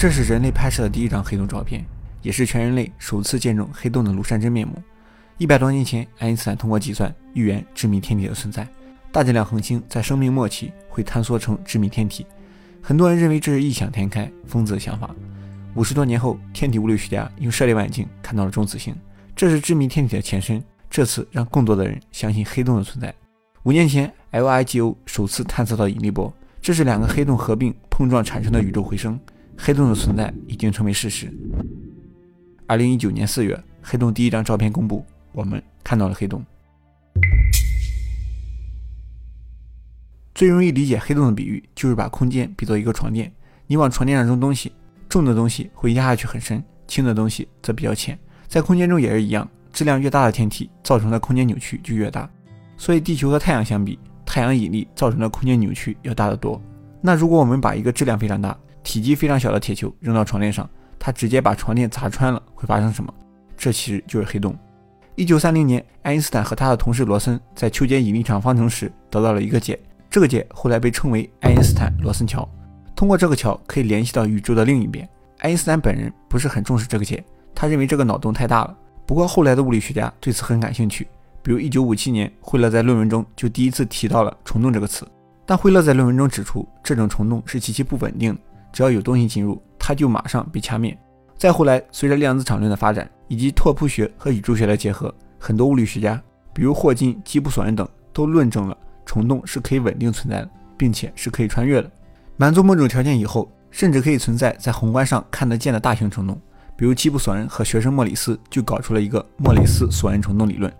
这是人类拍摄的第一张黑洞照片，也是全人类首次见证黑洞的庐山真面目。一百多年前，爱因斯坦通过计算预言致密天体的存在。大质量恒星在生命末期会坍缩成致密天体，很多人认为这是异想天开、疯子的想法。五十多年后，天体物理学家用射电望远镜看到了中子星，这是致密天体的前身。这次让更多的人相信黑洞的存在。五年前，LIGO 首次探测到引力波，这是两个黑洞合并碰撞产生的宇宙回声。黑洞的存在已经成为事实。二零一九年四月，黑洞第一张照片公布。我们看到了黑洞。最容易理解黑洞的比喻，就是把空间比作一个床垫，你往床垫上扔东西，重的东西会压下去很深，轻的东西则比较浅。在空间中也是一样，质量越大的天体造成的空间扭曲就越大。所以地球和太阳相比，太阳引力造成的空间扭曲要大得多。那如果我们把一个质量非常大、体积非常小的铁球扔到床垫上，它直接把床垫砸穿了，会发生什么？这其实就是黑洞。一九三零年，爱因斯坦和他的同事罗森在求解引力场方程时得到了一个解，这个解后来被称为爱因斯坦罗森桥。通过这个桥，可以联系到宇宙的另一边。爱因斯坦本人不是很重视这个解，他认为这个脑洞太大了。不过后来的物理学家对此很感兴趣，比如一九五七年，惠勒在论文中就第一次提到了虫洞这个词。但惠勒在论文中指出，这种虫洞是极其不稳定的，只要有东西进入，它就马上被掐灭。再后来，随着量子场论的发展，以及拓扑学和宇宙学的结合，很多物理学家，比如霍金、基普索恩等，都论证了虫洞是可以稳定存在的，并且是可以穿越的。满足某种条件以后，甚至可以存在在宏观上看得见的大型虫洞。比如基普索恩和学生莫里斯就搞出了一个莫里斯索恩虫洞理论，